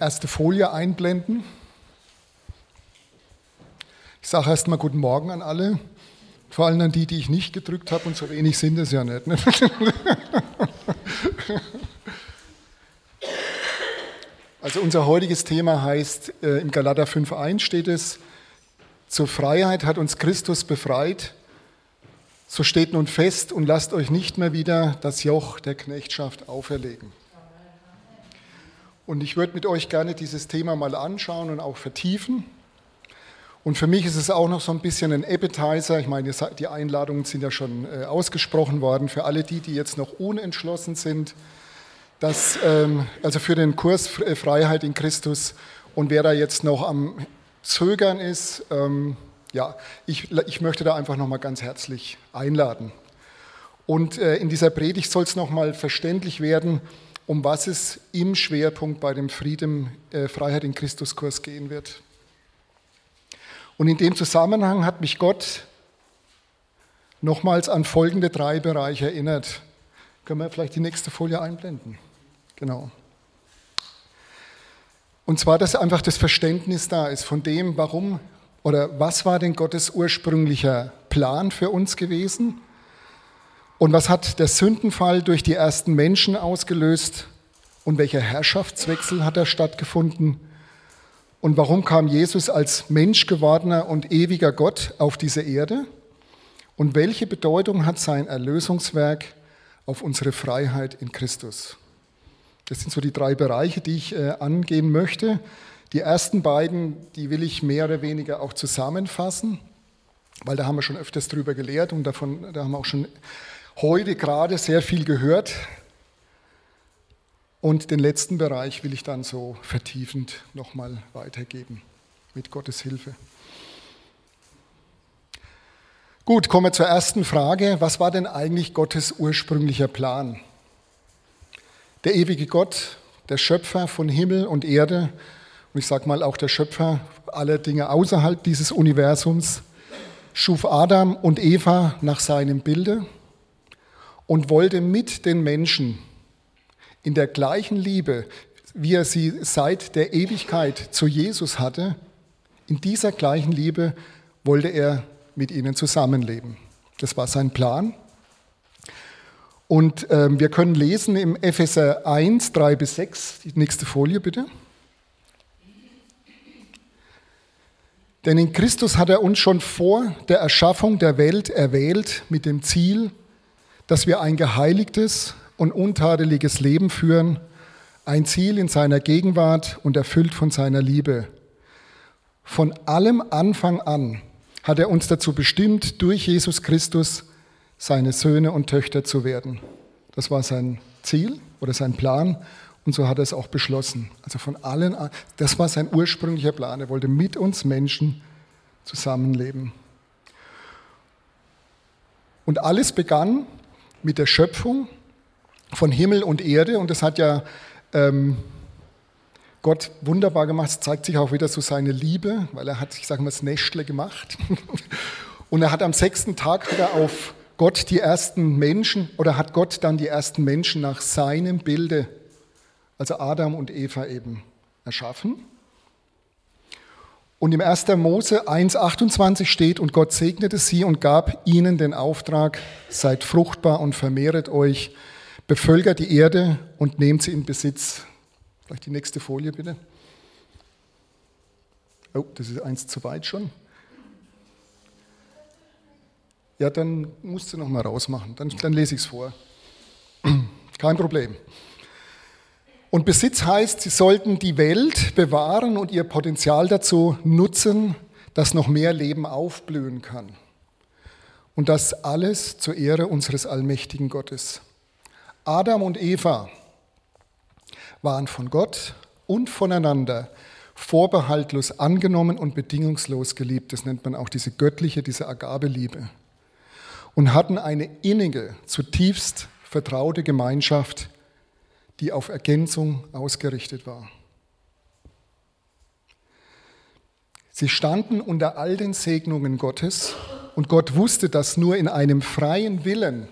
erste Folie einblenden. Ich sage erstmal guten Morgen an alle, vor allem an die, die ich nicht gedrückt habe und so wenig sind es ja nicht. Ne? Also unser heutiges Thema heißt, äh, im Galater 5.1 steht es, zur Freiheit hat uns Christus befreit, so steht nun fest und lasst euch nicht mehr wieder das Joch der Knechtschaft auferlegen. Und ich würde mit euch gerne dieses Thema mal anschauen und auch vertiefen. Und für mich ist es auch noch so ein bisschen ein Appetizer. Ich meine, die Einladungen sind ja schon äh, ausgesprochen worden für alle die, die jetzt noch unentschlossen sind. Dass, ähm, also für den Kurs äh, Freiheit in Christus und wer da jetzt noch am Zögern ist, ähm, ja, ich, ich möchte da einfach nochmal ganz herzlich einladen. Und äh, in dieser Predigt soll es nochmal verständlich werden, um was es im Schwerpunkt bei dem Frieden, äh, Freiheit in Christus Kurs gehen wird. Und in dem Zusammenhang hat mich Gott nochmals an folgende drei Bereiche erinnert. Können wir vielleicht die nächste Folie einblenden? Genau. Und zwar, dass einfach das Verständnis da ist von dem, warum oder was war denn Gottes ursprünglicher Plan für uns gewesen? Und was hat der Sündenfall durch die ersten Menschen ausgelöst? Und welcher Herrschaftswechsel hat da stattgefunden? Und warum kam Jesus als Mensch gewordener und ewiger Gott auf diese Erde? Und welche Bedeutung hat sein Erlösungswerk auf unsere Freiheit in Christus? Das sind so die drei Bereiche, die ich äh, angehen möchte. Die ersten beiden, die will ich mehr oder weniger auch zusammenfassen, weil da haben wir schon öfters drüber gelehrt und davon, da haben wir auch schon heute gerade sehr viel gehört. Und den letzten Bereich will ich dann so vertiefend nochmal weitergeben, mit Gottes Hilfe. Gut, kommen wir zur ersten Frage. Was war denn eigentlich Gottes ursprünglicher Plan? Der ewige Gott, der Schöpfer von Himmel und Erde, und ich sage mal auch der Schöpfer aller Dinge außerhalb dieses Universums, schuf Adam und Eva nach seinem Bilde und wollte mit den Menschen in der gleichen Liebe, wie er sie seit der Ewigkeit zu Jesus hatte, in dieser gleichen Liebe wollte er mit ihnen zusammenleben. Das war sein Plan. Und äh, wir können lesen im Epheser 1, 3 bis 6, die nächste Folie bitte. Denn in Christus hat er uns schon vor der Erschaffung der Welt erwählt mit dem Ziel, dass wir ein geheiligtes und untadeliges Leben führen, ein Ziel in seiner Gegenwart und erfüllt von seiner Liebe. Von allem Anfang an hat er uns dazu bestimmt, durch Jesus Christus seine Söhne und Töchter zu werden. Das war sein Ziel oder sein Plan und so hat er es auch beschlossen. Also von allen, das war sein ursprünglicher Plan. Er wollte mit uns Menschen zusammenleben. Und alles begann mit der Schöpfung von Himmel und Erde. Und das hat ja ähm, Gott wunderbar gemacht. Es zeigt sich auch wieder so seine Liebe, weil er hat, ich sage mal, das Nächstle gemacht. Und er hat am sechsten Tag hat auf Gott die ersten Menschen oder hat Gott dann die ersten Menschen nach seinem Bilde, also Adam und Eva eben, erschaffen. Und im 1. Mose 1.28 steht, und Gott segnete sie und gab ihnen den Auftrag, seid fruchtbar und vermehret euch, bevölkert die Erde und nehmt sie in Besitz. Vielleicht die nächste Folie bitte. Oh, das ist eins zu weit schon. Ja, dann musst du noch mal rausmachen, dann, dann lese ich es vor. Kein Problem. Und Besitz heißt, sie sollten die Welt bewahren und ihr Potenzial dazu nutzen, dass noch mehr Leben aufblühen kann. Und das alles zur Ehre unseres allmächtigen Gottes. Adam und Eva waren von Gott und voneinander vorbehaltlos angenommen und bedingungslos geliebt. Das nennt man auch diese göttliche, diese Agabeliebe. Und hatten eine innige, zutiefst vertraute Gemeinschaft die auf Ergänzung ausgerichtet war. Sie standen unter all den Segnungen Gottes und Gott wusste, dass nur in einem freien Willen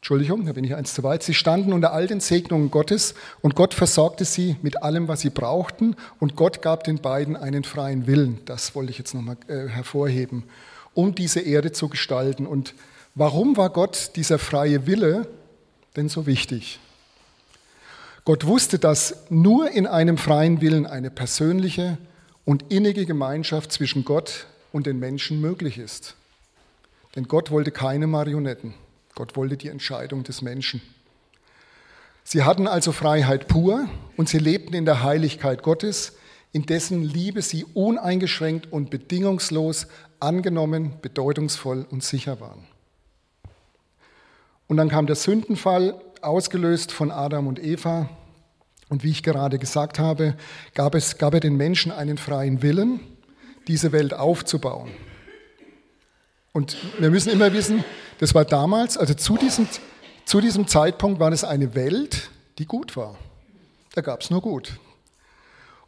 Entschuldigung, da bin ich eins zu weit. Sie standen unter all den Segnungen Gottes und Gott versorgte sie mit allem, was sie brauchten und Gott gab den beiden einen freien Willen. Das wollte ich jetzt nochmal äh, hervorheben, um diese Erde zu gestalten. Und warum war Gott dieser freie Wille denn so wichtig? Gott wusste, dass nur in einem freien Willen eine persönliche und innige Gemeinschaft zwischen Gott und den Menschen möglich ist. Denn Gott wollte keine Marionetten. Gott wollte die Entscheidung des Menschen. Sie hatten also Freiheit pur und sie lebten in der Heiligkeit Gottes, in dessen Liebe sie uneingeschränkt und bedingungslos angenommen, bedeutungsvoll und sicher waren. Und dann kam der Sündenfall, ausgelöst von Adam und Eva. Und wie ich gerade gesagt habe, gab, es, gab er den Menschen einen freien Willen, diese Welt aufzubauen. Und wir müssen immer wissen, das war damals, also zu diesem, zu diesem Zeitpunkt war es eine Welt, die gut war. Da gab es nur gut.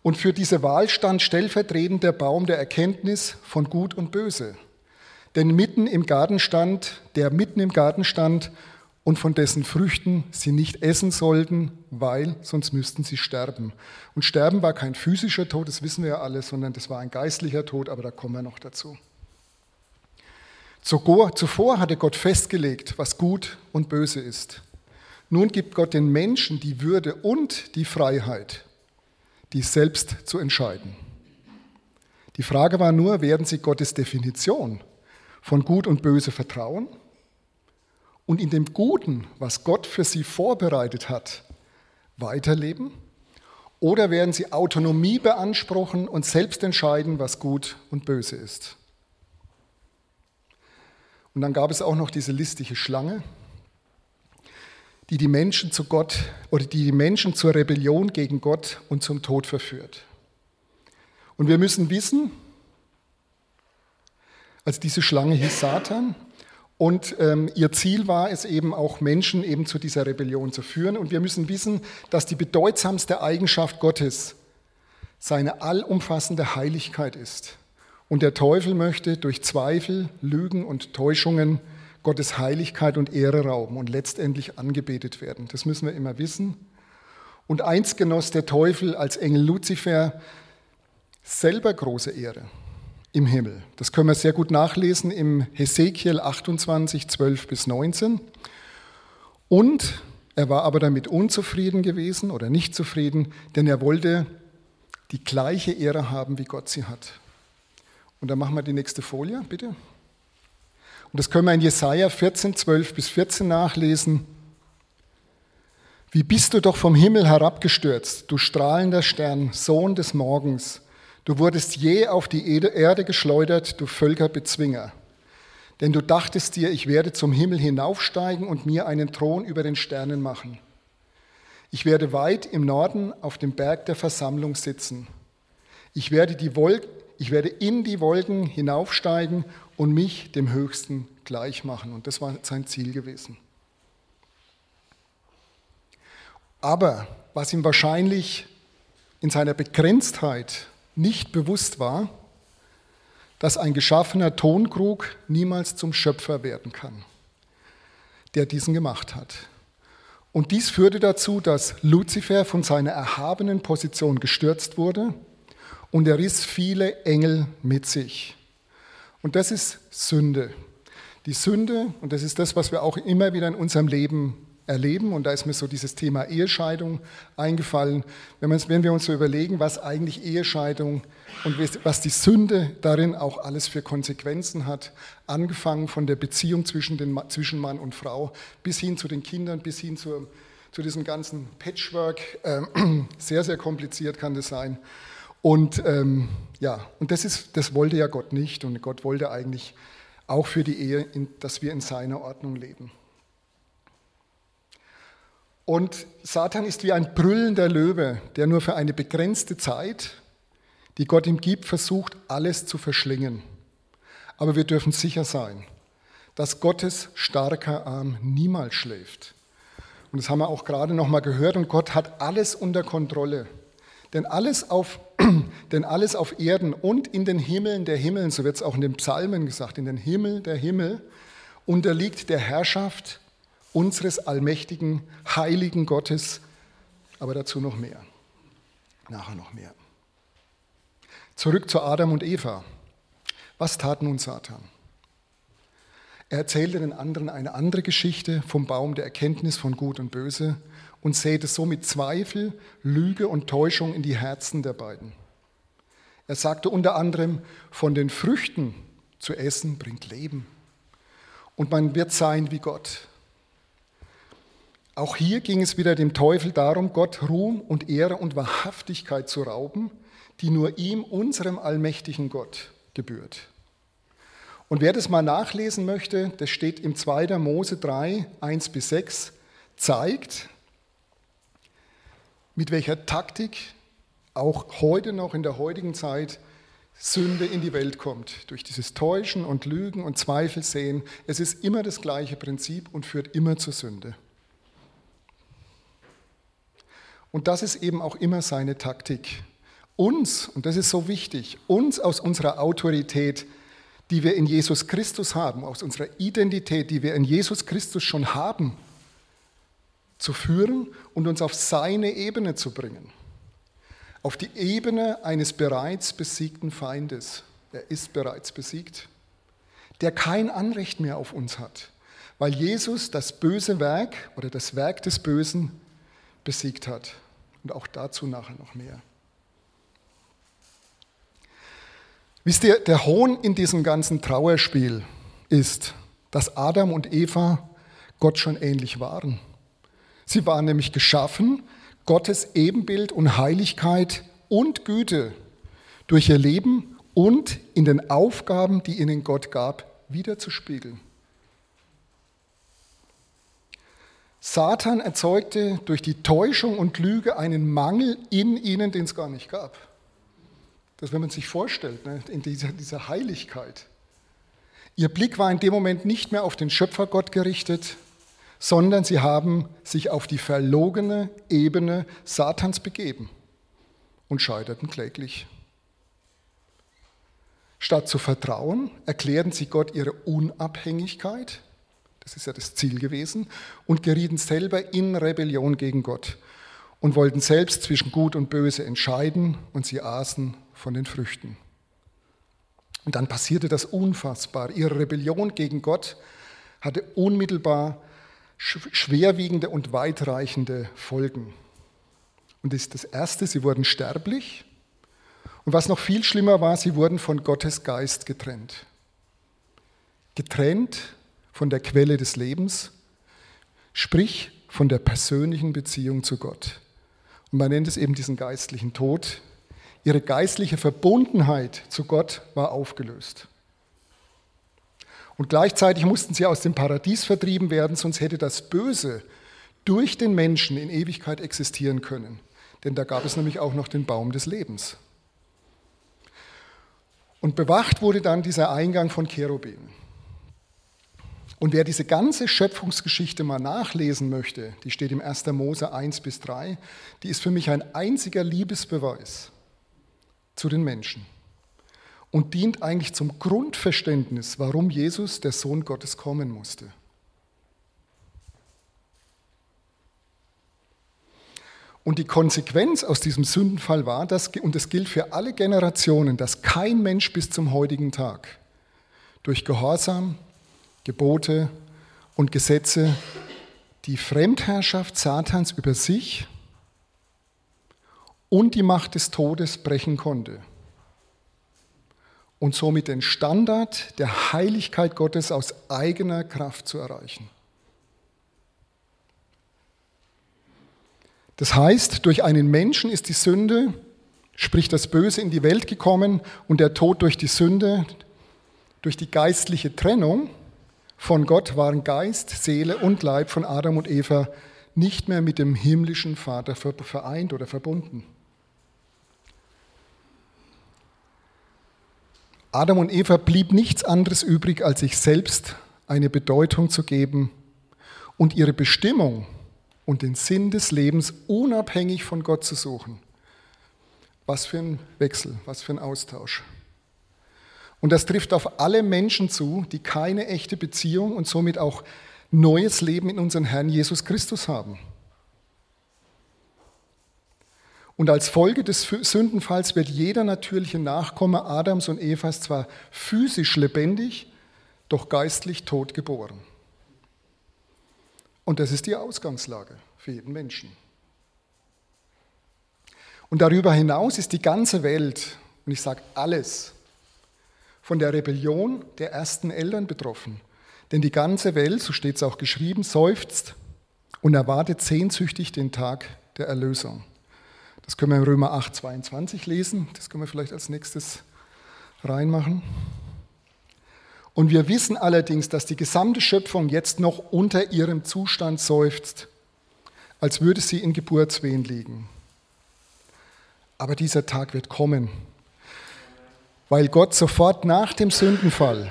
Und für diese Wahl stand stellvertretend der Baum der Erkenntnis von Gut und Böse. Denn mitten im Garten stand, der mitten im Garten stand und von dessen Früchten sie nicht essen sollten, weil sonst müssten sie sterben. Und sterben war kein physischer Tod, das wissen wir ja alle, sondern das war ein geistlicher Tod, aber da kommen wir noch dazu. Zuvor hatte Gott festgelegt, was gut und böse ist. Nun gibt Gott den Menschen die Würde und die Freiheit, dies selbst zu entscheiden. Die Frage war nur, werden sie Gottes Definition von gut und böse vertrauen und in dem Guten, was Gott für sie vorbereitet hat, weiterleben? Oder werden sie Autonomie beanspruchen und selbst entscheiden, was gut und böse ist? Und dann gab es auch noch diese listige Schlange, die die Menschen zu Gott oder die die Menschen zur Rebellion gegen Gott und zum Tod verführt. Und wir müssen wissen, als diese Schlange hieß Satan und ähm, ihr Ziel war es eben auch Menschen eben zu dieser Rebellion zu führen. Und wir müssen wissen, dass die bedeutsamste Eigenschaft Gottes seine allumfassende Heiligkeit ist. Und der Teufel möchte durch Zweifel, Lügen und Täuschungen Gottes Heiligkeit und Ehre rauben und letztendlich angebetet werden. Das müssen wir immer wissen. Und einst genoss der Teufel als Engel Luzifer selber große Ehre im Himmel. Das können wir sehr gut nachlesen im Hesekiel 28, 12 bis 19. Und er war aber damit unzufrieden gewesen oder nicht zufrieden, denn er wollte die gleiche Ehre haben, wie Gott sie hat. Und dann machen wir die nächste Folie, bitte. Und das können wir in Jesaja 14, 12 bis 14 nachlesen. Wie bist du doch vom Himmel herabgestürzt, du strahlender Stern, Sohn des Morgens. Du wurdest je auf die Erde geschleudert, du Völkerbezwinger. Denn du dachtest dir, ich werde zum Himmel hinaufsteigen und mir einen Thron über den Sternen machen. Ich werde weit im Norden auf dem Berg der Versammlung sitzen. Ich werde die Wolken ich werde in die Wolken hinaufsteigen und mich dem Höchsten gleich machen. Und das war sein Ziel gewesen. Aber was ihm wahrscheinlich in seiner Begrenztheit nicht bewusst war, dass ein geschaffener Tonkrug niemals zum Schöpfer werden kann, der diesen gemacht hat. Und dies führte dazu, dass Luzifer von seiner erhabenen Position gestürzt wurde und er riss viele Engel mit sich. Und das ist Sünde. Die Sünde, und das ist das, was wir auch immer wieder in unserem Leben erleben, und da ist mir so dieses Thema Ehescheidung eingefallen, wenn, wenn wir uns so überlegen, was eigentlich Ehescheidung und was die Sünde darin auch alles für Konsequenzen hat, angefangen von der Beziehung zwischen, den, zwischen Mann und Frau bis hin zu den Kindern, bis hin zu, zu diesem ganzen Patchwork, äh, sehr, sehr kompliziert kann das sein. Und ähm, ja, und das, ist, das wollte ja Gott nicht. Und Gott wollte eigentlich auch für die Ehe, dass wir in seiner Ordnung leben. Und Satan ist wie ein brüllender Löwe, der nur für eine begrenzte Zeit, die Gott ihm gibt, versucht, alles zu verschlingen. Aber wir dürfen sicher sein, dass Gottes starker Arm niemals schläft. Und das haben wir auch gerade noch mal gehört. Und Gott hat alles unter Kontrolle. Denn alles auf, denn alles auf Erden und in den Himmeln der Himmeln, so wird es auch in den Psalmen gesagt, in den Himmel der Himmel, unterliegt der Herrschaft unseres allmächtigen, heiligen Gottes, aber dazu noch mehr. Nachher noch mehr. Zurück zu Adam und Eva. Was tat nun Satan? Er erzählte den anderen eine andere Geschichte vom Baum der Erkenntnis von Gut und Böse und säte somit Zweifel, Lüge und Täuschung in die Herzen der beiden. Er sagte unter anderem, von den Früchten zu essen bringt Leben und man wird sein wie Gott. Auch hier ging es wieder dem Teufel darum, Gott Ruhm und Ehre und Wahrhaftigkeit zu rauben, die nur ihm, unserem allmächtigen Gott, gebührt. Und wer das mal nachlesen möchte, das steht im 2. Mose 3, 1 bis 6, zeigt, mit welcher Taktik auch heute noch in der heutigen Zeit Sünde in die Welt kommt. Durch dieses Täuschen und Lügen und Zweifel sehen. Es ist immer das gleiche Prinzip und führt immer zur Sünde. Und das ist eben auch immer seine Taktik. Uns, und das ist so wichtig, uns aus unserer Autorität, die wir in Jesus Christus haben, aus unserer Identität, die wir in Jesus Christus schon haben, zu führen und uns auf seine Ebene zu bringen. Auf die Ebene eines bereits besiegten Feindes. Er ist bereits besiegt, der kein Anrecht mehr auf uns hat, weil Jesus das böse Werk oder das Werk des Bösen besiegt hat. Und auch dazu nachher noch mehr. Wisst ihr, der Hohn in diesem ganzen Trauerspiel ist, dass Adam und Eva Gott schon ähnlich waren. Sie waren nämlich geschaffen, Gottes Ebenbild und Heiligkeit und Güte durch ihr Leben und in den Aufgaben, die ihnen Gott gab, wiederzuspiegeln. Satan erzeugte durch die Täuschung und Lüge einen Mangel in ihnen, den es gar nicht gab. Das, wenn man sich vorstellt, ne, in dieser, dieser Heiligkeit. Ihr Blick war in dem Moment nicht mehr auf den Schöpfergott gerichtet, sondern sie haben sich auf die verlogene Ebene Satans begeben und scheiterten kläglich. Statt zu vertrauen, erklärten sie Gott ihre Unabhängigkeit, das ist ja das Ziel gewesen, und gerieten selber in Rebellion gegen Gott und wollten selbst zwischen Gut und Böse entscheiden und sie aßen von den Früchten. Und dann passierte das Unfassbare. Ihre Rebellion gegen Gott hatte unmittelbar schwerwiegende und weitreichende Folgen. Und das ist das Erste, sie wurden sterblich. Und was noch viel schlimmer war, sie wurden von Gottes Geist getrennt. Getrennt von der Quelle des Lebens, sprich von der persönlichen Beziehung zu Gott. Und man nennt es eben diesen geistlichen Tod. Ihre geistliche Verbundenheit zu Gott war aufgelöst. Und gleichzeitig mussten sie aus dem Paradies vertrieben werden, sonst hätte das Böse durch den Menschen in Ewigkeit existieren können. Denn da gab es nämlich auch noch den Baum des Lebens. Und bewacht wurde dann dieser Eingang von Cherubim. Und wer diese ganze Schöpfungsgeschichte mal nachlesen möchte, die steht im 1. Mose 1 bis 3, die ist für mich ein einziger Liebesbeweis zu den Menschen und dient eigentlich zum Grundverständnis, warum Jesus, der Sohn Gottes, kommen musste. Und die Konsequenz aus diesem Sündenfall war, dass, und es gilt für alle Generationen, dass kein Mensch bis zum heutigen Tag durch Gehorsam, Gebote und Gesetze die Fremdherrschaft Satans über sich und die Macht des Todes brechen konnte und somit den Standard der Heiligkeit Gottes aus eigener Kraft zu erreichen. Das heißt, durch einen Menschen ist die Sünde, sprich das Böse, in die Welt gekommen und der Tod durch die Sünde, durch die geistliche Trennung von Gott waren Geist, Seele und Leib von Adam und Eva nicht mehr mit dem himmlischen Vater vereint oder verbunden. Adam und Eva blieb nichts anderes übrig, als sich selbst eine Bedeutung zu geben und ihre Bestimmung und den Sinn des Lebens unabhängig von Gott zu suchen. Was für ein Wechsel, was für ein Austausch. Und das trifft auf alle Menschen zu, die keine echte Beziehung und somit auch neues Leben in unseren Herrn Jesus Christus haben. Und als Folge des Sündenfalls wird jeder natürliche Nachkomme Adams und Evas zwar physisch lebendig, doch geistlich tot geboren. Und das ist die Ausgangslage für jeden Menschen. Und darüber hinaus ist die ganze Welt, und ich sage alles, von der Rebellion der ersten Eltern betroffen. Denn die ganze Welt, so steht es auch geschrieben, seufzt und erwartet sehnsüchtig den Tag der Erlösung. Das können wir in Römer 8, 22 lesen. Das können wir vielleicht als nächstes reinmachen. Und wir wissen allerdings, dass die gesamte Schöpfung jetzt noch unter ihrem Zustand seufzt, als würde sie in Geburtswehen liegen. Aber dieser Tag wird kommen, weil Gott sofort nach dem Sündenfall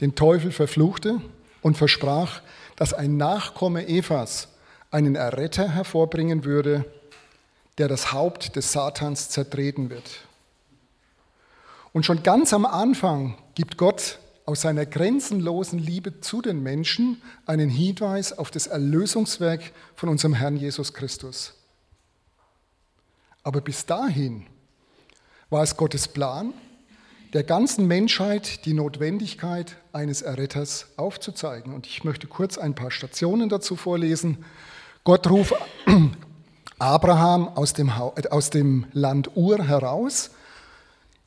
den Teufel verfluchte und versprach, dass ein Nachkomme Evas einen Erretter hervorbringen würde, der das Haupt des Satans zertreten wird. Und schon ganz am Anfang gibt Gott aus seiner grenzenlosen Liebe zu den Menschen einen Hinweis auf das Erlösungswerk von unserem Herrn Jesus Christus. Aber bis dahin war es Gottes Plan, der ganzen Menschheit die Notwendigkeit eines Erretters aufzuzeigen. Und ich möchte kurz ein paar Stationen dazu vorlesen. Gott ruft Abraham aus dem, aus dem Land Ur heraus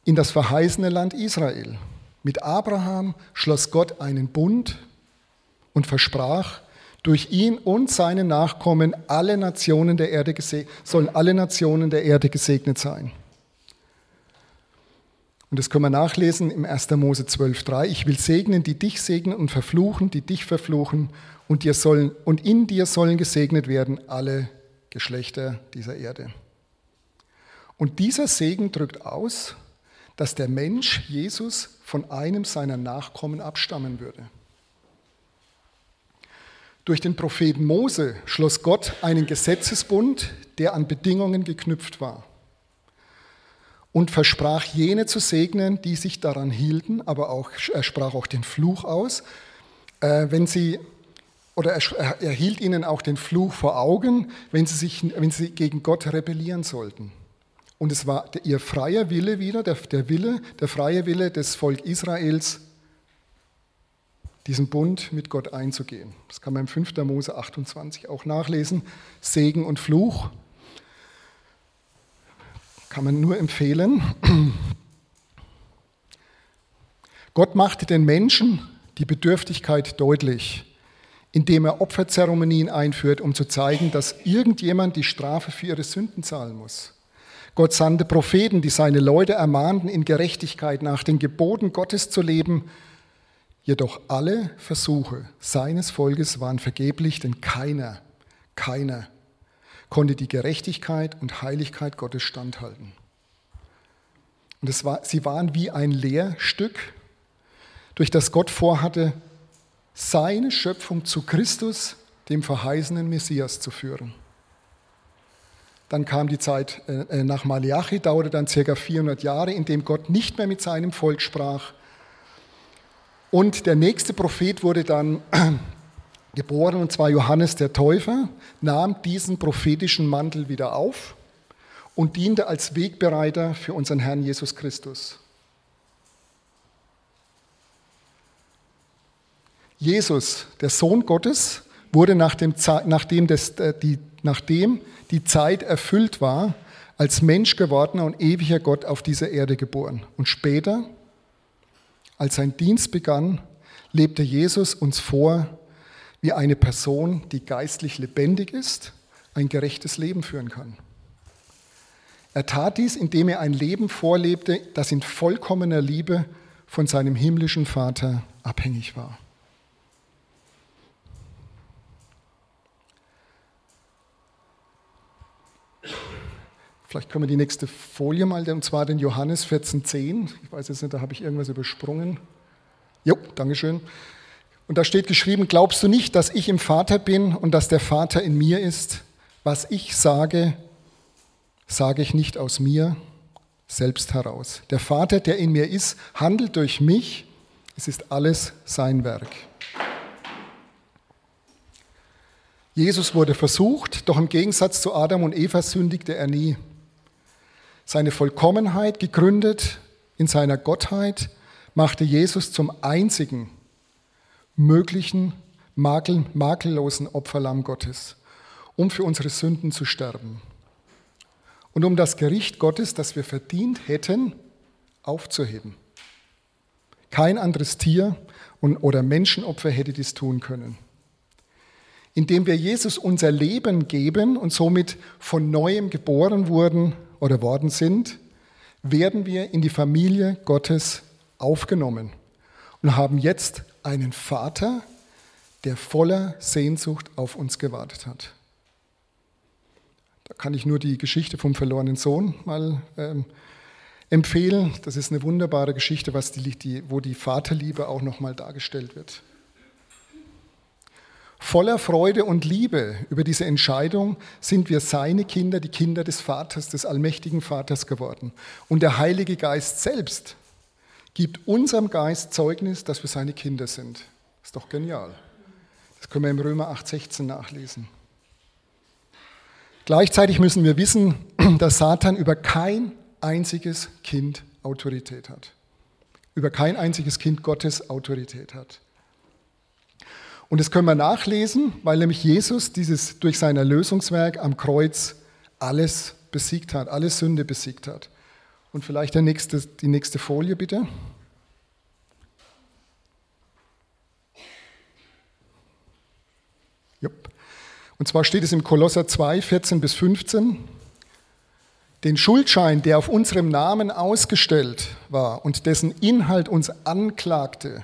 in das verheißene Land Israel. Mit Abraham schloss Gott einen Bund und versprach, durch ihn und seine Nachkommen alle Nationen der Erde sollen alle Nationen der Erde gesegnet sein. Und das können wir nachlesen im 1. Mose 12,3. Ich will segnen, die dich segnen und verfluchen, die dich verfluchen, und, dir sollen, und in dir sollen gesegnet werden alle Geschlechter dieser Erde. Und dieser Segen drückt aus, dass der Mensch Jesus von einem seiner Nachkommen abstammen würde. Durch den Propheten Mose schloss Gott einen Gesetzesbund, der an Bedingungen geknüpft war und versprach jene zu segnen, die sich daran hielten, aber auch, er sprach auch den Fluch aus, äh, wenn sie, oder er, er hielt ihnen auch den Fluch vor Augen, wenn sie, sich, wenn sie gegen Gott rebellieren sollten. Und es war ihr freier Wille wieder, der, der Wille, der freie Wille des Volk Israels, diesen Bund mit Gott einzugehen. Das kann man im 5. Mose 28 auch nachlesen. Segen und Fluch kann man nur empfehlen. Gott machte den Menschen die Bedürftigkeit deutlich, indem er Opferzeremonien einführt, um zu zeigen, dass irgendjemand die Strafe für ihre Sünden zahlen muss. Gott sandte Propheten, die seine Leute ermahnten, in Gerechtigkeit nach den Geboten Gottes zu leben. Jedoch alle Versuche seines Volkes waren vergeblich, denn keiner, keiner konnte die Gerechtigkeit und Heiligkeit Gottes standhalten. Und war, sie waren wie ein Lehrstück, durch das Gott vorhatte, seine Schöpfung zu Christus, dem verheißenen Messias, zu führen. Dann kam die Zeit äh, äh, nach Malachi, dauerte dann circa 400 Jahre, in dem Gott nicht mehr mit seinem Volk sprach. Und der nächste Prophet wurde dann geboren, und zwar Johannes der Täufer, nahm diesen prophetischen Mantel wieder auf und diente als Wegbereiter für unseren Herrn Jesus Christus. Jesus, der Sohn Gottes, wurde nachdem, nachdem, das, äh, die, nachdem die Zeit erfüllt war, als Mensch gewordener und ewiger Gott auf dieser Erde geboren. Und später, als sein Dienst begann, lebte Jesus uns vor wie eine Person, die geistlich lebendig ist, ein gerechtes Leben führen kann. Er tat dies, indem er ein Leben vorlebte, das in vollkommener Liebe von seinem himmlischen Vater abhängig war. Vielleicht können wir die nächste Folie mal, und zwar den Johannes 14,10. Ich weiß jetzt nicht, da habe ich irgendwas übersprungen. Jo, Dankeschön. Und da steht geschrieben, glaubst du nicht, dass ich im Vater bin und dass der Vater in mir ist? Was ich sage, sage ich nicht aus mir selbst heraus. Der Vater, der in mir ist, handelt durch mich. Es ist alles sein Werk. Jesus wurde versucht, doch im Gegensatz zu Adam und Eva sündigte er nie. Seine Vollkommenheit, gegründet in seiner Gottheit, machte Jesus zum einzigen möglichen, makel, makellosen Opferlamm Gottes, um für unsere Sünden zu sterben und um das Gericht Gottes, das wir verdient hätten, aufzuheben. Kein anderes Tier oder Menschenopfer hätte dies tun können. Indem wir Jesus unser Leben geben und somit von neuem geboren wurden oder worden sind, werden wir in die Familie Gottes aufgenommen und haben jetzt einen Vater, der voller Sehnsucht auf uns gewartet hat. Da kann ich nur die Geschichte vom verlorenen Sohn mal ähm, empfehlen. Das ist eine wunderbare Geschichte, was die, die, wo die Vaterliebe auch nochmal dargestellt wird. Voller Freude und Liebe über diese Entscheidung sind wir seine Kinder, die Kinder des Vaters, des allmächtigen Vaters geworden. Und der Heilige Geist selbst gibt unserem Geist Zeugnis, dass wir seine Kinder sind. Ist doch genial. Das können wir im Römer 8,16 nachlesen. Gleichzeitig müssen wir wissen, dass Satan über kein einziges Kind Autorität hat. Über kein einziges Kind Gottes Autorität hat. Und das können wir nachlesen, weil nämlich Jesus dieses durch sein Erlösungswerk am Kreuz alles besiegt hat, alle Sünde besiegt hat. Und vielleicht nächste, die nächste Folie bitte. Und zwar steht es im Kolosser 2, 14 bis 15. Den Schuldschein, der auf unserem Namen ausgestellt war und dessen Inhalt uns anklagte,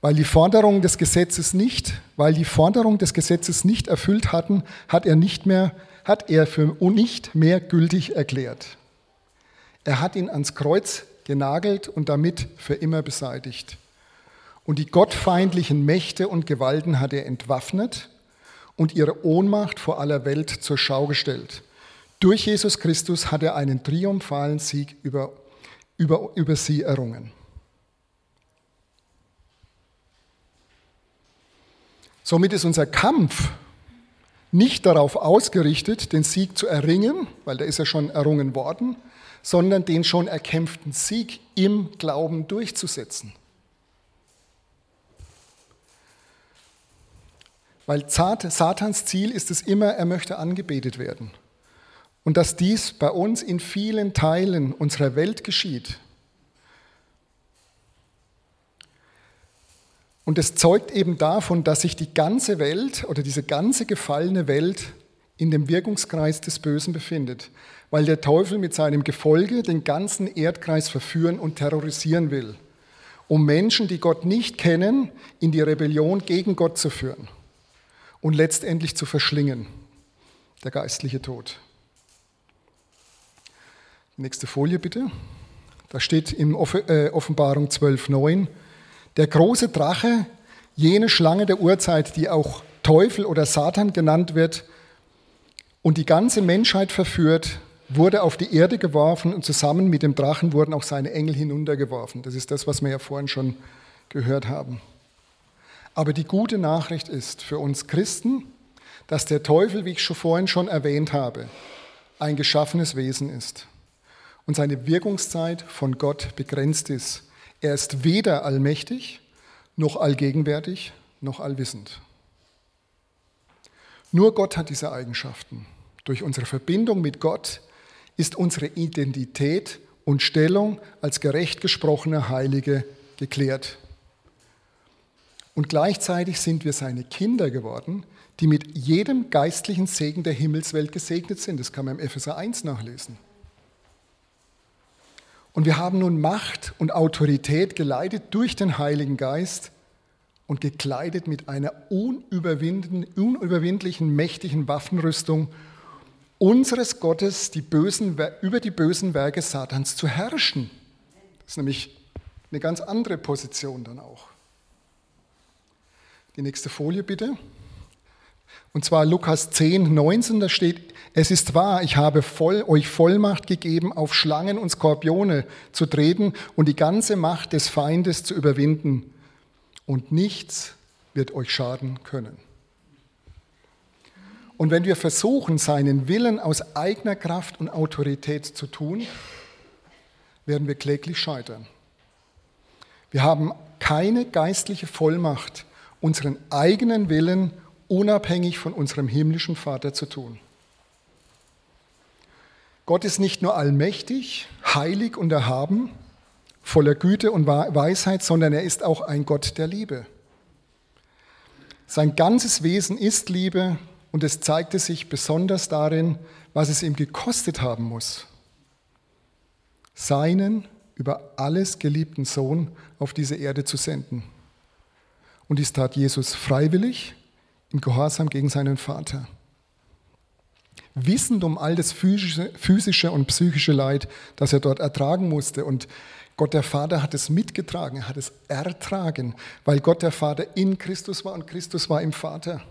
weil die Forderungen des Gesetzes nicht, weil die Forderungen des Gesetzes nicht erfüllt hatten, hat er nicht mehr, hat er für nicht mehr gültig erklärt. Er hat ihn ans Kreuz genagelt und damit für immer beseitigt. Und die gottfeindlichen Mächte und Gewalten hat er entwaffnet und ihre Ohnmacht vor aller Welt zur Schau gestellt. Durch Jesus Christus hat er einen triumphalen Sieg über, über, über sie errungen. Somit ist unser Kampf nicht darauf ausgerichtet, den Sieg zu erringen, weil der ist ja schon errungen worden, sondern den schon erkämpften Sieg im Glauben durchzusetzen. Weil Satans Ziel ist es immer, er möchte angebetet werden. Und dass dies bei uns in vielen Teilen unserer Welt geschieht. Und es zeugt eben davon, dass sich die ganze Welt oder diese ganze gefallene Welt in dem Wirkungskreis des Bösen befindet weil der Teufel mit seinem Gefolge den ganzen Erdkreis verführen und terrorisieren will, um Menschen, die Gott nicht kennen, in die Rebellion gegen Gott zu führen und letztendlich zu verschlingen, der geistliche Tod. Nächste Folie bitte. Da steht in äh, Offenbarung 12.9, der große Drache, jene Schlange der Urzeit, die auch Teufel oder Satan genannt wird und die ganze Menschheit verführt, wurde auf die Erde geworfen und zusammen mit dem Drachen wurden auch seine Engel hinuntergeworfen. Das ist das, was wir ja vorhin schon gehört haben. Aber die gute Nachricht ist für uns Christen, dass der Teufel, wie ich schon vorhin schon erwähnt habe, ein geschaffenes Wesen ist und seine Wirkungszeit von Gott begrenzt ist. Er ist weder allmächtig, noch allgegenwärtig, noch allwissend. Nur Gott hat diese Eigenschaften. Durch unsere Verbindung mit Gott ist unsere Identität und Stellung als gerecht gesprochene Heilige geklärt. Und gleichzeitig sind wir seine Kinder geworden, die mit jedem geistlichen Segen der Himmelswelt gesegnet sind. Das kann man im Epheser 1 nachlesen. Und wir haben nun Macht und Autorität geleitet durch den Heiligen Geist und gekleidet mit einer unüberwindlichen, mächtigen Waffenrüstung unseres Gottes die bösen, über die bösen Werke Satans zu herrschen. Das ist nämlich eine ganz andere Position dann auch. Die nächste Folie bitte. Und zwar Lukas 10, 19, da steht, es ist wahr, ich habe voll, euch Vollmacht gegeben, auf Schlangen und Skorpione zu treten und die ganze Macht des Feindes zu überwinden. Und nichts wird euch schaden können. Und wenn wir versuchen, seinen Willen aus eigener Kraft und Autorität zu tun, werden wir kläglich scheitern. Wir haben keine geistliche Vollmacht, unseren eigenen Willen unabhängig von unserem himmlischen Vater zu tun. Gott ist nicht nur allmächtig, heilig und erhaben, voller Güte und Weisheit, sondern er ist auch ein Gott der Liebe. Sein ganzes Wesen ist Liebe und es zeigte sich besonders darin, was es ihm gekostet haben muss, seinen über alles geliebten Sohn auf diese Erde zu senden. Und dies tat Jesus freiwillig im Gehorsam gegen seinen Vater. Wissend um all das physische, und psychische Leid, das er dort ertragen musste. Und Gott der Vater hat es mitgetragen, er hat es ertragen, weil Gott der Vater in Christus war und Christus war im Vater.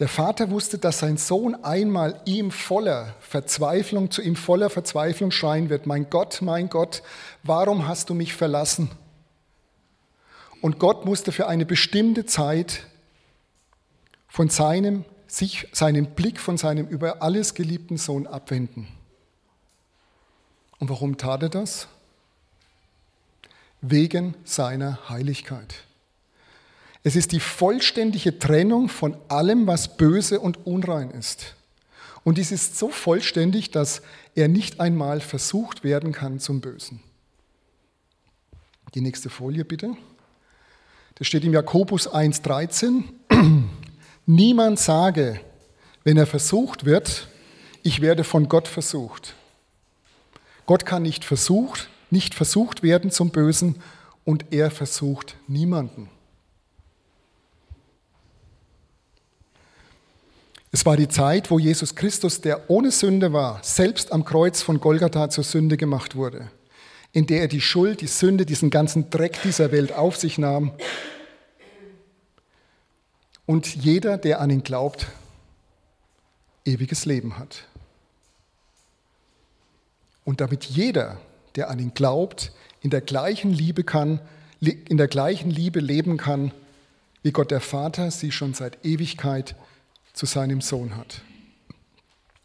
Der Vater wusste, dass sein Sohn einmal ihm voller Verzweiflung, zu ihm voller Verzweiflung schreien wird, mein Gott, mein Gott, warum hast du mich verlassen? Und Gott musste für eine bestimmte Zeit von seinem, sich, seinen Blick von seinem über alles geliebten Sohn abwenden. Und warum tat er das? Wegen seiner Heiligkeit. Es ist die vollständige Trennung von allem, was böse und unrein ist. Und dies ist so vollständig, dass er nicht einmal versucht werden kann zum Bösen. Die nächste Folie bitte. Das steht im Jakobus 1.13. Niemand sage, wenn er versucht wird, ich werde von Gott versucht. Gott kann nicht versucht, nicht versucht werden zum Bösen und er versucht niemanden. Es war die Zeit, wo Jesus Christus, der ohne Sünde war, selbst am Kreuz von Golgatha zur Sünde gemacht wurde, in der er die Schuld, die Sünde, diesen ganzen Dreck dieser Welt auf sich nahm. Und jeder, der an ihn glaubt, ewiges Leben hat. Und damit jeder, der an ihn glaubt, in der gleichen Liebe kann, in der gleichen Liebe leben kann, wie Gott der Vater sie schon seit Ewigkeit zu seinem Sohn hat.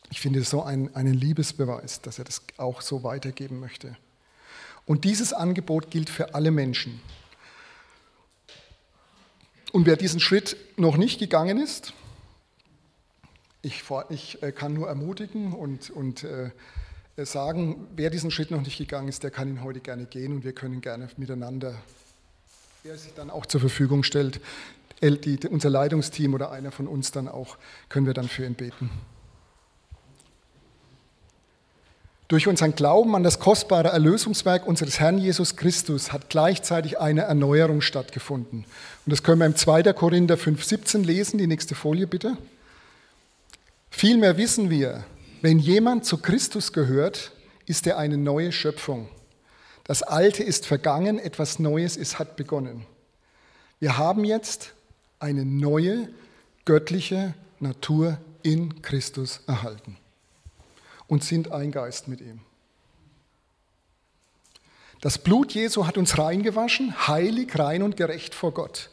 Ich finde so ein, einen Liebesbeweis, dass er das auch so weitergeben möchte. Und dieses Angebot gilt für alle Menschen. Und wer diesen Schritt noch nicht gegangen ist, ich, ich äh, kann nur ermutigen und, und äh, sagen, wer diesen Schritt noch nicht gegangen ist, der kann ihn heute gerne gehen und wir können gerne miteinander, wer sich dann auch zur Verfügung stellt, die, unser Leitungsteam oder einer von uns dann auch, können wir dann für ihn beten. Durch unseren Glauben an das kostbare Erlösungswerk unseres Herrn Jesus Christus hat gleichzeitig eine Erneuerung stattgefunden. Und das können wir im 2. Korinther 5,17 lesen. Die nächste Folie bitte. Vielmehr wissen wir, wenn jemand zu Christus gehört, ist er eine neue Schöpfung. Das Alte ist vergangen, etwas Neues ist, hat begonnen. Wir haben jetzt eine neue göttliche Natur in Christus erhalten und sind ein Geist mit ihm. Das Blut Jesu hat uns reingewaschen, heilig, rein und gerecht vor Gott.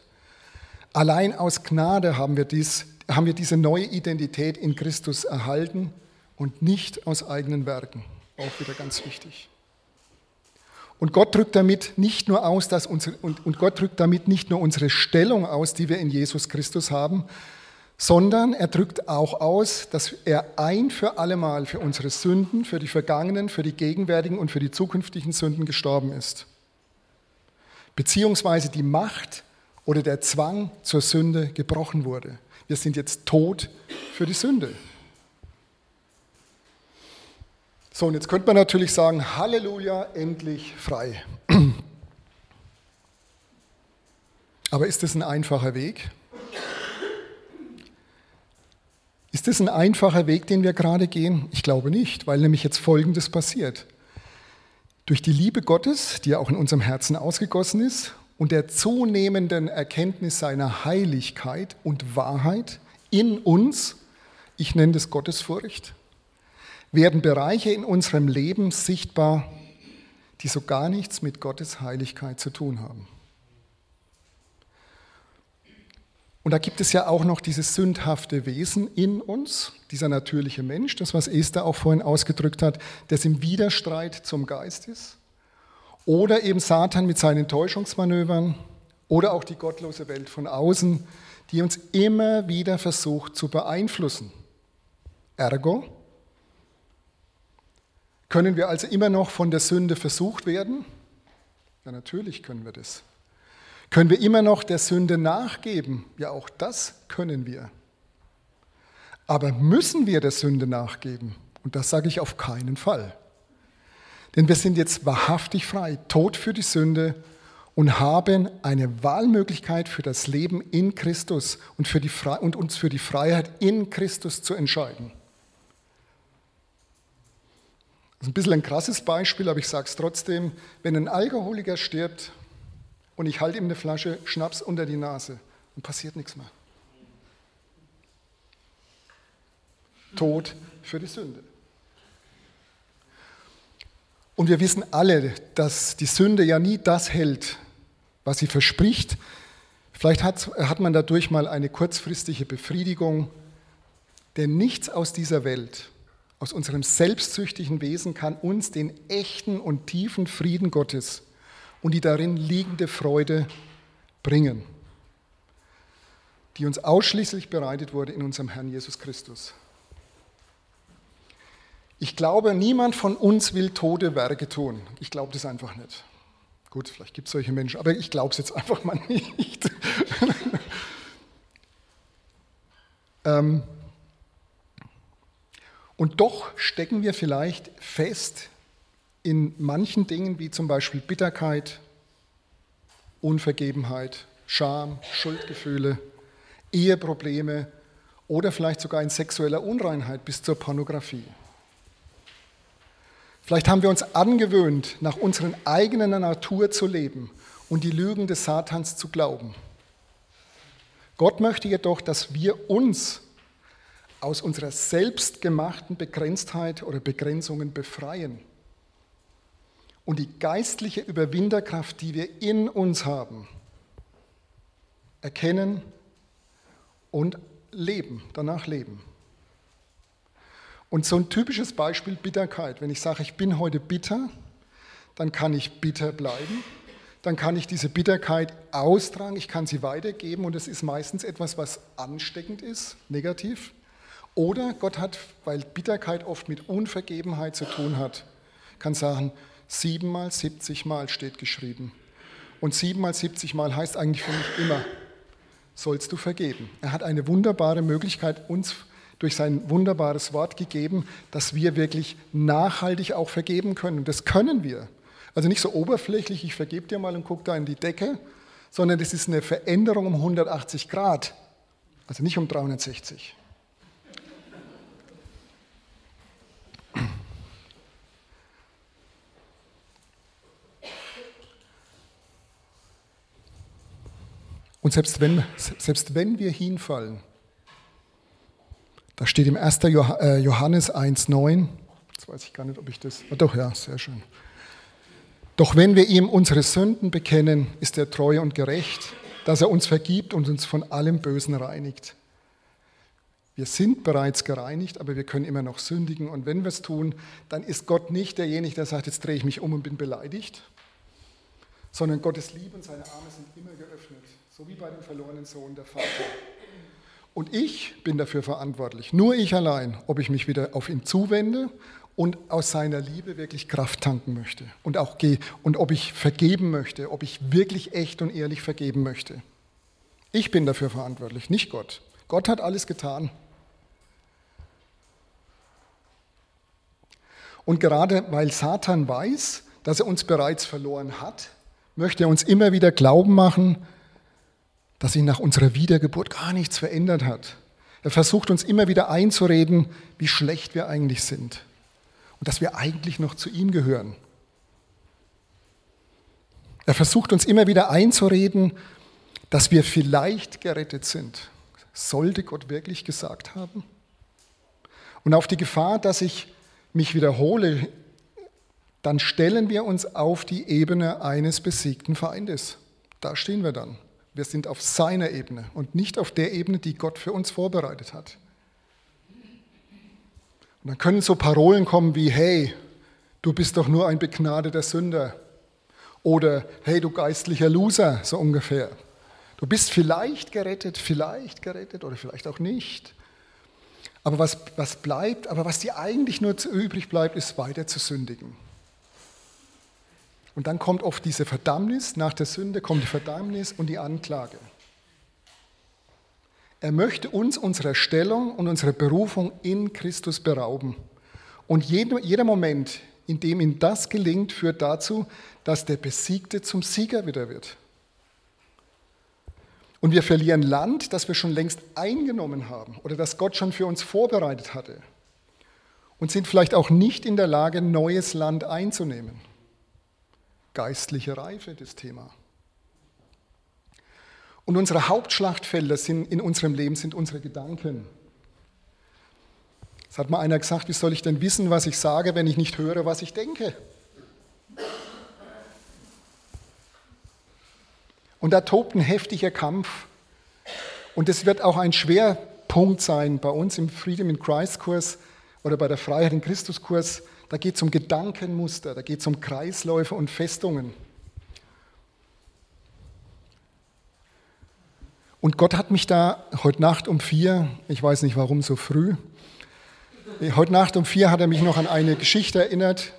Allein aus Gnade haben wir, dies, haben wir diese neue Identität in Christus erhalten und nicht aus eigenen Werken. Auch wieder ganz wichtig. Und Gott drückt damit nicht nur aus, dass unsere, und, und Gott drückt damit nicht nur unsere Stellung aus, die wir in Jesus Christus haben, sondern er drückt auch aus, dass er ein für allemal für unsere Sünden, für die vergangenen, für die gegenwärtigen und für die zukünftigen Sünden gestorben ist. Beziehungsweise die Macht oder der Zwang zur Sünde gebrochen wurde. Wir sind jetzt tot für die Sünde. So, und jetzt könnte man natürlich sagen, Halleluja, endlich frei. Aber ist das ein einfacher Weg? Ist das ein einfacher Weg, den wir gerade gehen? Ich glaube nicht, weil nämlich jetzt Folgendes passiert. Durch die Liebe Gottes, die auch in unserem Herzen ausgegossen ist, und der zunehmenden Erkenntnis seiner Heiligkeit und Wahrheit in uns, ich nenne das Gottesfurcht, werden Bereiche in unserem Leben sichtbar, die so gar nichts mit Gottes Heiligkeit zu tun haben. Und da gibt es ja auch noch dieses sündhafte Wesen in uns, dieser natürliche Mensch, das was Esther auch vorhin ausgedrückt hat, das im Widerstreit zum Geist ist. Oder eben Satan mit seinen Täuschungsmanövern oder auch die gottlose Welt von außen, die uns immer wieder versucht zu beeinflussen. Ergo, können wir also immer noch von der Sünde versucht werden? Ja, natürlich können wir das. Können wir immer noch der Sünde nachgeben? Ja, auch das können wir. Aber müssen wir der Sünde nachgeben? Und das sage ich auf keinen Fall. Denn wir sind jetzt wahrhaftig frei, tot für die Sünde und haben eine Wahlmöglichkeit für das Leben in Christus und, für die und uns für die Freiheit in Christus zu entscheiden. Das ist ein bisschen ein krasses Beispiel, aber ich sage es trotzdem. Wenn ein Alkoholiker stirbt und ich halte ihm eine Flasche Schnaps unter die Nase, dann passiert nichts mehr. Tod für die Sünde. Und wir wissen alle, dass die Sünde ja nie das hält, was sie verspricht. Vielleicht hat, hat man dadurch mal eine kurzfristige Befriedigung, denn nichts aus dieser Welt, aus unserem selbstsüchtigen Wesen kann uns den echten und tiefen Frieden Gottes und die darin liegende Freude bringen, die uns ausschließlich bereitet wurde in unserem Herrn Jesus Christus. Ich glaube, niemand von uns will tote Werke tun. Ich glaube das einfach nicht. Gut, vielleicht gibt es solche Menschen, aber ich glaube es jetzt einfach mal nicht. ähm, und doch stecken wir vielleicht fest in manchen Dingen wie zum Beispiel Bitterkeit, Unvergebenheit, Scham, Schuldgefühle, Eheprobleme oder vielleicht sogar in sexueller Unreinheit bis zur Pornografie. Vielleicht haben wir uns angewöhnt, nach unserer eigenen Natur zu leben und die Lügen des Satans zu glauben. Gott möchte jedoch, dass wir uns aus unserer selbstgemachten Begrenztheit oder Begrenzungen befreien und die geistliche Überwinderkraft, die wir in uns haben, erkennen und leben, danach leben. Und so ein typisches Beispiel Bitterkeit. Wenn ich sage, ich bin heute bitter, dann kann ich bitter bleiben. Dann kann ich diese Bitterkeit austragen, ich kann sie weitergeben und es ist meistens etwas, was ansteckend ist, negativ. Oder Gott hat, weil Bitterkeit oft mit Unvergebenheit zu tun hat, kann sagen, Siebenmal, siebzigmal steht geschrieben. Und siebenmal, siebzigmal heißt eigentlich für mich immer, sollst du vergeben. Er hat eine wunderbare Möglichkeit uns durch sein wunderbares Wort gegeben, dass wir wirklich nachhaltig auch vergeben können. Und das können wir. Also nicht so oberflächlich, ich vergebe dir mal und guck da in die Decke, sondern das ist eine Veränderung um 180 Grad, also nicht um 360. Und selbst wenn, selbst wenn wir hinfallen, da steht im 1. Äh, Johannes 1,9, jetzt weiß ich gar nicht, ob ich das, ah, doch, ja, sehr schön. Doch wenn wir ihm unsere Sünden bekennen, ist er treu und gerecht, dass er uns vergibt und uns von allem Bösen reinigt. Wir sind bereits gereinigt, aber wir können immer noch sündigen. Und wenn wir es tun, dann ist Gott nicht derjenige, der sagt, jetzt drehe ich mich um und bin beleidigt, sondern Gottes Liebe und seine Arme sind immer geöffnet so wie bei dem verlorenen Sohn der Vater. Und ich bin dafür verantwortlich, nur ich allein, ob ich mich wieder auf ihn zuwende und aus seiner Liebe wirklich Kraft tanken möchte und auch gehe und ob ich vergeben möchte, ob ich wirklich echt und ehrlich vergeben möchte. Ich bin dafür verantwortlich, nicht Gott. Gott hat alles getan. Und gerade weil Satan weiß, dass er uns bereits verloren hat, möchte er uns immer wieder glauben machen, dass sich nach unserer Wiedergeburt gar nichts verändert hat. Er versucht uns immer wieder einzureden, wie schlecht wir eigentlich sind und dass wir eigentlich noch zu ihm gehören. Er versucht uns immer wieder einzureden, dass wir vielleicht gerettet sind. Sollte Gott wirklich gesagt haben? Und auf die Gefahr, dass ich mich wiederhole, dann stellen wir uns auf die Ebene eines besiegten Feindes. Da stehen wir dann Wir sind auf seiner Ebene und nicht auf der Ebene, die Gott für uns vorbereitet hat. Und dann können so Parolen kommen wie, hey, du bist doch nur ein begnadeter Sünder. Oder, hey, du geistlicher Loser, so ungefähr. Du bist vielleicht gerettet, vielleicht gerettet oder vielleicht auch nicht. Aber was, was bleibt, aber was dir eigentlich nur übrig bleibt, ist weiter zu sündigen. Und dann kommt oft diese Verdammnis, nach der Sünde kommt die Verdammnis und die Anklage. Er möchte uns unserer Stellung und unserer Berufung in Christus berauben. Und jeder, Moment, in dem ihm das gelingt, führt dazu, dass der Besiegte zum Sieger wieder wird. Und wir verlieren Land, das wir schon längst eingenommen haben oder das Gott schon für uns vorbereitet hatte. Und sind vielleicht auch nicht in der Lage, neues Land einzunehmen. Geistliche Reife, das Thema. Und unsere Hauptschlachtfelder sind in unserem Leben sind unsere Gedanken. Es hat mal einer gesagt, wie soll ich denn wissen, was ich sage, wenn ich nicht höre, was ich denke? Und da tobt ein heftiger Kampf. Und es wird auch ein Schwerpunkt sein bei uns im Freedom in Christ Kurs oder bei der Freiheit in Christus Kurs. Da geht es um Gedankenmuster, da geht es um Kreisläufe und Festungen. Und Gott hat mich da heute Nacht um vier, ich weiß nicht warum so früh, heute Nacht um vier hat er mich noch an eine Geschichte erinnert,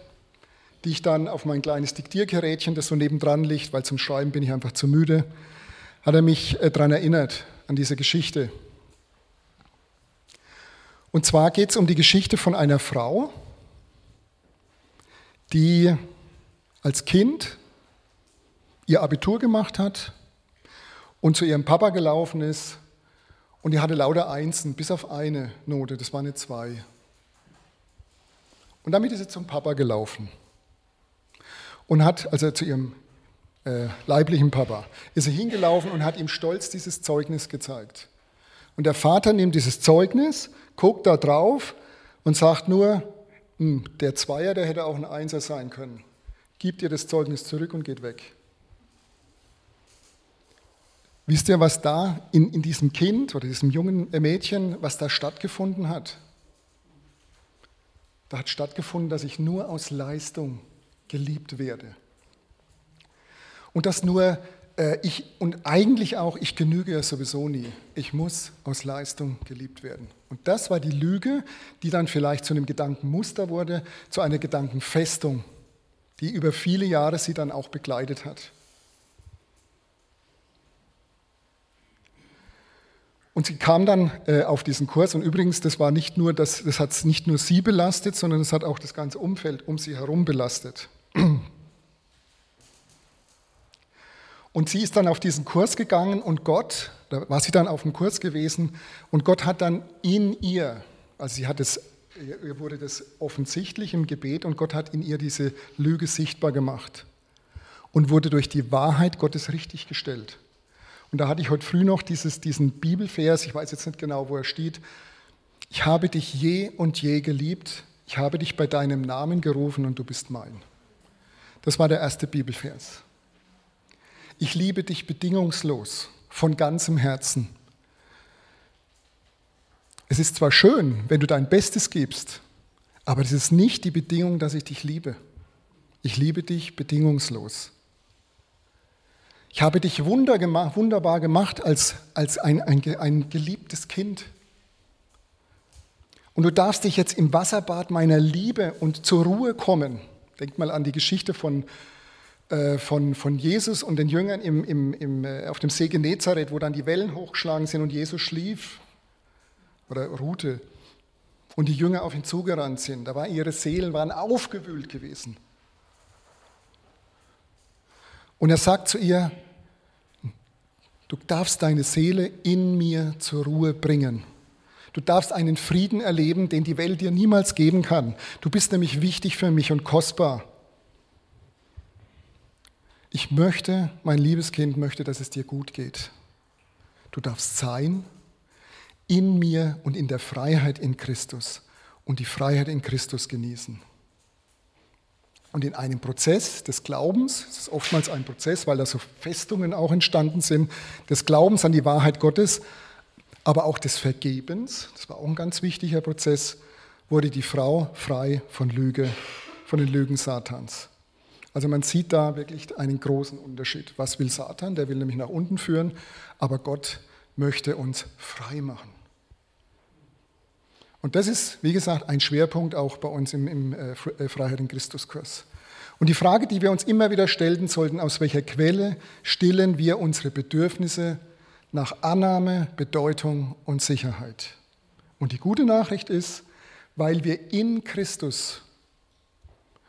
die ich dann auf mein kleines Diktiergerätchen, das so nebendran liegt, weil zum Schreiben bin ich einfach zu müde, hat er mich äh, daran erinnert, an diese Geschichte. Und zwar geht es um die Geschichte von einer Frau, die als Kind ihr Abitur gemacht hat und zu ihrem Papa gelaufen ist und die hatte lauter Einsen, bis auf eine Note, das war eine Zwei. Und damit ist sie zum Papa gelaufen und hat, also zu ihrem äh, leiblichen Papa, ist sie hingelaufen und hat ihm stolz dieses Zeugnis gezeigt. Und der Vater nimmt dieses Zeugnis, guckt da drauf und sagt nur, der Zweier, der hätte auch ein Einser sein können. Gibt ihr das Zeugnis zurück und geht weg. Wisst ihr, was da in, in diesem Kind oder diesem jungen Mädchen, was da stattgefunden hat? Da hat stattgefunden, dass ich nur aus Leistung geliebt werde. Und dass nur äh, ich, und eigentlich auch, ich genüge ja sowieso nie. Ich muss aus Leistung geliebt werden. Und das war die Lüge, die dann vielleicht zu einem Gedankenmuster wurde, zu einer Gedankenfestung, die über viele Jahre sie dann auch begleitet hat. Und sie kam dann äh, auf diesen Kurs und übrigens, das war nicht nur, das, das hat nicht nur sie belastet, sondern es hat auch das ganze Umfeld um sie herum belastet. Und sie ist dann auf diesen Kurs gegangen und Gott, da war sie dann auf dem Kurs gewesen und Gott hat dann in ihr, also sie hat es, ihr wurde das offensichtlich im Gebet und Gott hat in ihr diese Lüge sichtbar gemacht und wurde durch die Wahrheit Gottes richtig gestellt. Und da hatte ich heute früh noch dieses, diesen Bibelvers, ich weiß jetzt nicht genau, wo er steht. Ich habe dich je und je geliebt, ich habe dich bei deinem Namen gerufen und du bist mein. Das war der erste Bibelvers. Ich liebe dich bedingungslos, von ganzem Herzen. Es ist zwar schön, wenn du dein Bestes gibst, aber das ist nicht die Bedingung, dass ich dich liebe. Ich liebe dich bedingungslos. Ich habe dich wunderbar gemacht als, als ein, ein, ein geliebtes Kind. Und du darfst dich jetzt im Wasserbad meiner Liebe und zur Ruhe kommen. Denk mal an die Geschichte von, von, von Jesus und den Jüngern im, im, im, äh, auf dem See Genezareth, wo dann die Wellen hochgeschlagen sind und Jesus schlief oder ruhte und die Jünger auf ihn zugerannt sind. Da waren ihre Seelen waren aufgewühlt gewesen. Und er sagt zu ihr, du darfst deine Seele in mir zur Ruhe bringen. Du darfst einen Frieden erleben, den die Welt dir niemals geben kann. Du bist nämlich wichtig für mich und kostbar. Ich möchte, mein liebes Kind möchte, dass es dir gut geht. Du darfst sein in mir und in der Freiheit in Christus und die Freiheit in Christus genießen. Und in einem Prozess des Glaubens, das ist oftmals ein Prozess, weil da so Festungen auch entstanden sind, des Glaubens an die Wahrheit Gottes, aber auch des Vergebens, das war auch ein ganz wichtiger Prozess, wurde die Frau frei von Lüge, von den Lügen Satans. Also man sieht da wirklich einen großen Unterschied. Was will Satan? Der will nämlich nach unten führen, aber Gott möchte uns frei machen. Und das ist, wie gesagt, ein Schwerpunkt auch bei uns im, im äh, äh, Freiheit in Christuskurs. Und die Frage, die wir uns immer wieder stellen sollten, aus welcher Quelle stillen wir unsere Bedürfnisse nach Annahme, Bedeutung und Sicherheit? Und die gute Nachricht ist, weil wir in Christus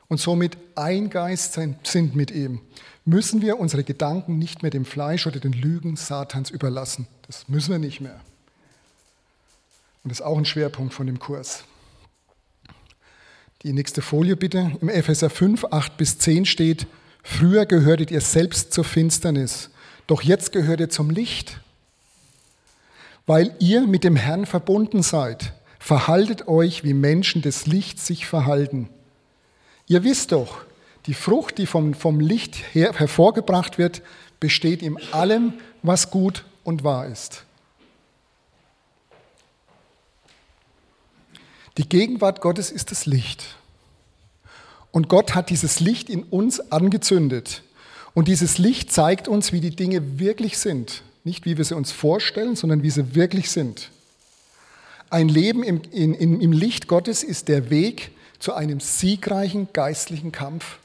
und somit ein Geist sind mit ihm, müssen wir unsere Gedanken nicht mehr dem Fleisch oder den Lügen Satans überlassen. Das müssen wir nicht mehr. Und das ist auch ein Schwerpunkt von dem Kurs. Die nächste Folie bitte. Im Epheser 5, 8 bis 10 steht, früher gehörtet ihr selbst zur Finsternis, doch jetzt gehört ihr zum Licht. Weil ihr mit dem Herrn verbunden seid, verhaltet euch, wie Menschen des Lichts sich verhalten. Ihr wisst doch, die Frucht, die vom, vom Licht her, hervorgebracht wird, besteht in allem, was gut und wahr ist. Die Gegenwart Gottes ist das Licht. Und Gott hat dieses Licht in uns angezündet. Und dieses Licht zeigt uns, wie die Dinge wirklich sind. Nicht wie wir sie uns vorstellen, sondern wie sie wirklich sind. Ein Leben im, in, im Licht Gottes ist der Weg zu einem siegreichen geistlichen Kampf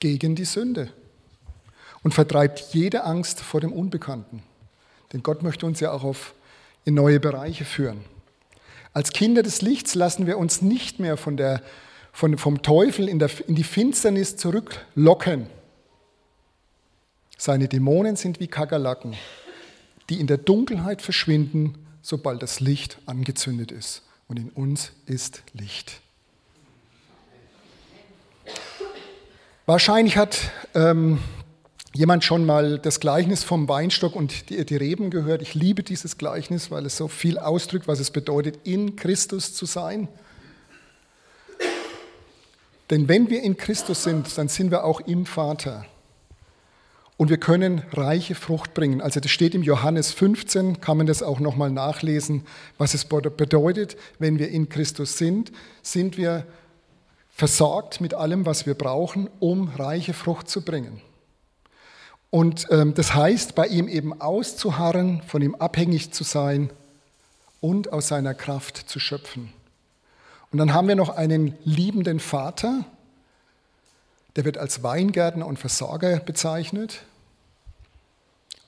gegen die Sünde und vertreibt jede Angst vor dem Unbekannten. Denn Gott möchte uns ja auch auf, in neue Bereiche führen. Als Kinder des Lichts lassen wir uns nicht mehr von der, von, vom Teufel in, der, in die Finsternis zurücklocken. Seine Dämonen sind wie Kakerlaken, die in der Dunkelheit verschwinden, sobald das Licht angezündet ist. Und in uns ist Licht. Wahrscheinlich hat ähm, jemand schon mal das Gleichnis vom Weinstock und die, die, Reben gehört? Ich liebe dieses Gleichnis, weil es so viel ausdrückt, was es bedeutet, in Christus zu sein. Denn wenn wir in Christus sind, dann sind wir auch im Vater. Und wir können reiche Frucht bringen. Also das steht im Johannes 15, kann man das auch nochmal nachlesen, was es bedeutet, wenn wir in Christus sind, sind wir versorgt mit allem, was wir brauchen, um reiche Frucht zu bringen. Und ähm, das heißt, bei ihm eben auszuharren, von ihm abhängig zu sein und aus seiner Kraft zu schöpfen. Und dann haben wir noch einen liebenden Vater, der wird als Weingärtner und Versorger bezeichnet.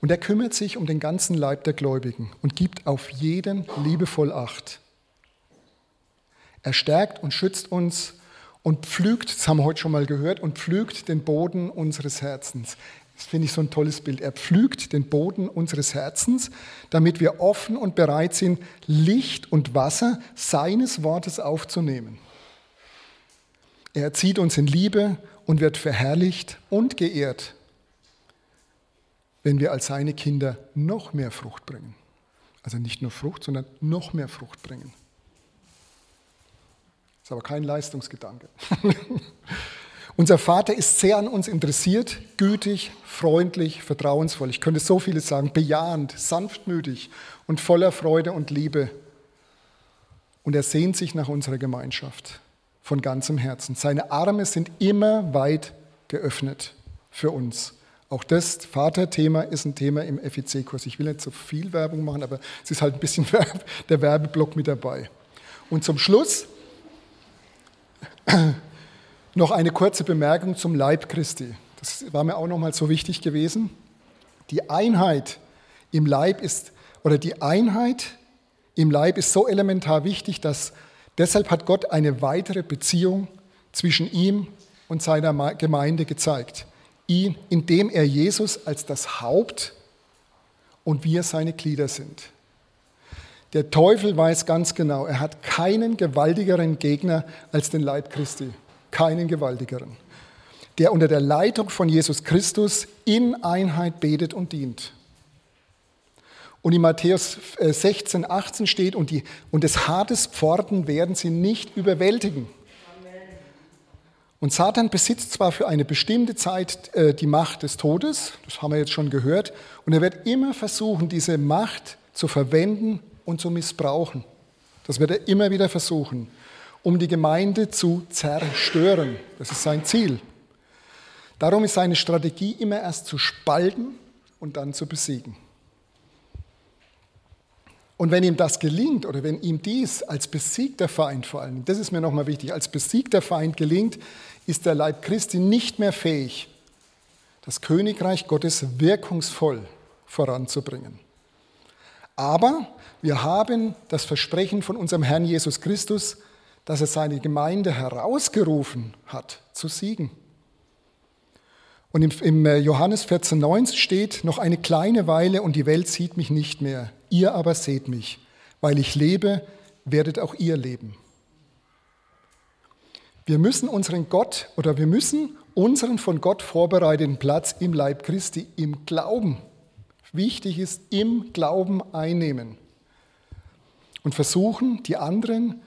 Und er kümmert sich um den ganzen Leib der Gläubigen und gibt auf jeden liebevoll Acht. Er stärkt und schützt uns und pflügt, das haben wir heute schon mal gehört, und pflügt den Boden unseres Herzens. Das finde ich so ein tolles Bild. Er pflügt den Boden unseres Herzens, damit wir offen und bereit sind, Licht und Wasser seines Wortes aufzunehmen. Er erzieht uns in Liebe und wird verherrlicht und geehrt, wenn wir als seine Kinder noch mehr Frucht bringen. Also nicht nur Frucht, sondern noch mehr Frucht bringen. Ist aber kein Leistungsgedanke. Unser Vater ist sehr an uns interessiert, gütig, freundlich, vertrauensvoll. Ich könnte so vieles sagen, bejahend, sanftmütig und voller Freude und Liebe. Und er sehnt sich nach unserer Gemeinschaft von ganzem Herzen. Seine Arme sind immer weit geöffnet für uns. Auch das Vaterthema ist ein Thema im FIC-Kurs. Ich will nicht so viel Werbung machen, aber es ist halt ein bisschen der Werbeblock mit dabei. Und zum Schluss noch eine kurze Bemerkung zum Leib Christi. Das war mir auch nochmal so wichtig gewesen. Die Einheit im Leib ist, oder die Einheit im Leib ist so elementar wichtig, dass deshalb hat Gott eine weitere Beziehung zwischen ihm und seiner Gemeinde gezeigt. Ihn, indem er Jesus als das Haupt und wir seine Glieder sind. Der Teufel weiß ganz genau, er hat keinen gewaltigeren Gegner als den Leib Christi keinen gewaltigeren, der unter der Leitung von Jesus Christus in Einheit betet und dient. Und in Matthäus 16, äh, 18 steht, und, die, und des Hartes Pforten werden sie nicht überwältigen. Und Satan besitzt zwar für eine bestimmte Zeit äh, die Macht des Todes, das haben wir jetzt schon gehört, und er wird immer versuchen, diese Macht zu verwenden und zu missbrauchen. Das wird er immer wieder versuchen, um die Gemeinde zu zerstören. Das ist sein Ziel. Darum ist seine Strategie immer erst zu spalten und dann zu besiegen. Und wenn ihm das gelingt oder wenn ihm dies als besiegter Feind vor allem, das ist mir nochmal wichtig, als besiegter Feind gelingt, ist der Leib Christi nicht mehr fähig, das Königreich Gottes wirkungsvoll voranzubringen. Aber wir haben das Versprechen von unserem Herrn Jesus Christus, dass er seine Gemeinde herausgerufen hat, zu siegen. Und im, äh, Johannes 14,9 steht, noch eine kleine Weile und die Welt sieht mich nicht mehr. Ihr aber seht mich. Weil ich lebe, werdet auch ihr leben. Wir müssen unseren Gott oder wir müssen unseren von Gott vorbereiteten Platz im Leib Christi im Glauben, wichtig ist, im Glauben einnehmen und versuchen, die anderen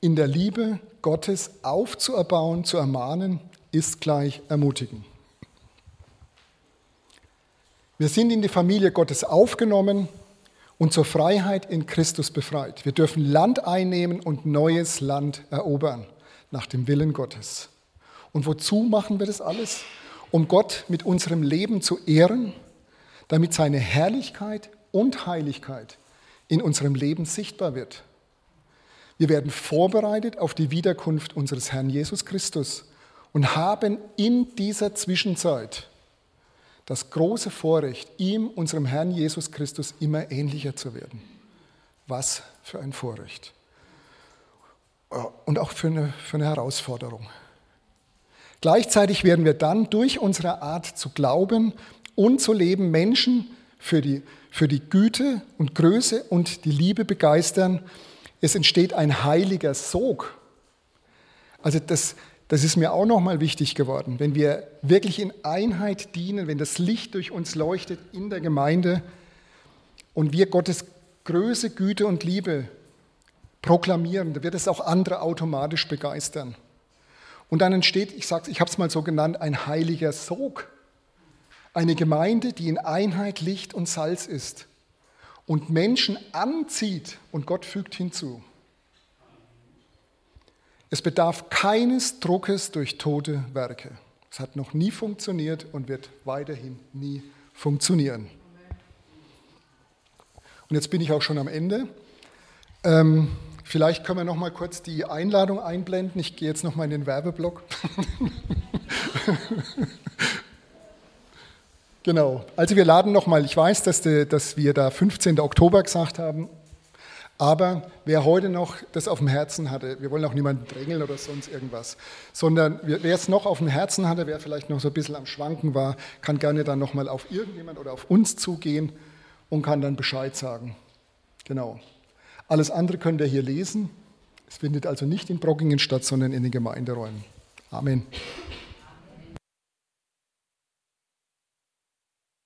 in der Liebe Gottes aufzuerbauen, zu ermahnen, ist gleich ermutigen. Wir sind in die Familie Gottes aufgenommen und zur Freiheit in Christus befreit. Wir dürfen Land einnehmen und neues Land erobern nach dem Willen Gottes. Und wozu machen wir das alles? Um Gott mit unserem Leben zu ehren, damit seine Herrlichkeit und Heiligkeit in unserem Leben sichtbar wird. Wir werden vorbereitet auf die Wiederkunft unseres Herrn Jesus Christus und haben in dieser Zwischenzeit das große Vorrecht, ihm, unserem Herrn Jesus Christus, immer ähnlicher zu werden. Was für ein Vorrecht und auch für eine, für eine Herausforderung. Gleichzeitig werden wir dann durch unsere Art zu glauben und zu leben Menschen für die, für die Güte und Größe und die Liebe begeistern. Es entsteht ein heiliger Sog. Also das, das ist mir auch nochmal wichtig geworden. Wenn wir wirklich in Einheit dienen, wenn das Licht durch uns leuchtet in der Gemeinde und wir Gottes Größe, Güte und Liebe proklamieren, da wird es auch andere automatisch begeistern. Und dann entsteht, ich, ich habe es mal so genannt, ein heiliger Sog. Eine Gemeinde, die in Einheit Licht und Salz ist und Menschen anzieht und Gott fügt hinzu. Es bedarf keines Druckes durch tote Werke. Es hat noch nie funktioniert und wird weiterhin nie funktionieren. Und jetzt bin ich auch schon am Ende. Ähm, Vielleicht können wir noch mal kurz die Einladung einblenden. Ich gehe jetzt noch mal in den Werbeblock. genau. Also wir laden noch mal. Ich weiß, dass, die, dass wir da 15. Oktober gesagt haben. Aber wer heute noch das auf dem Herzen hatte, wir wollen auch niemanden drängeln oder sonst irgendwas, sondern wer es noch auf dem Herzen hatte, wer vielleicht noch so ein bisschen am Schwanken war, kann gerne dann nochmal auf irgendjemand oder auf uns zugehen und kann dann Bescheid sagen. Genau. Alles andere könnt ihr hier lesen. Es findet also nicht in Brockingen statt, sondern in den Gemeinderäumen. Amen.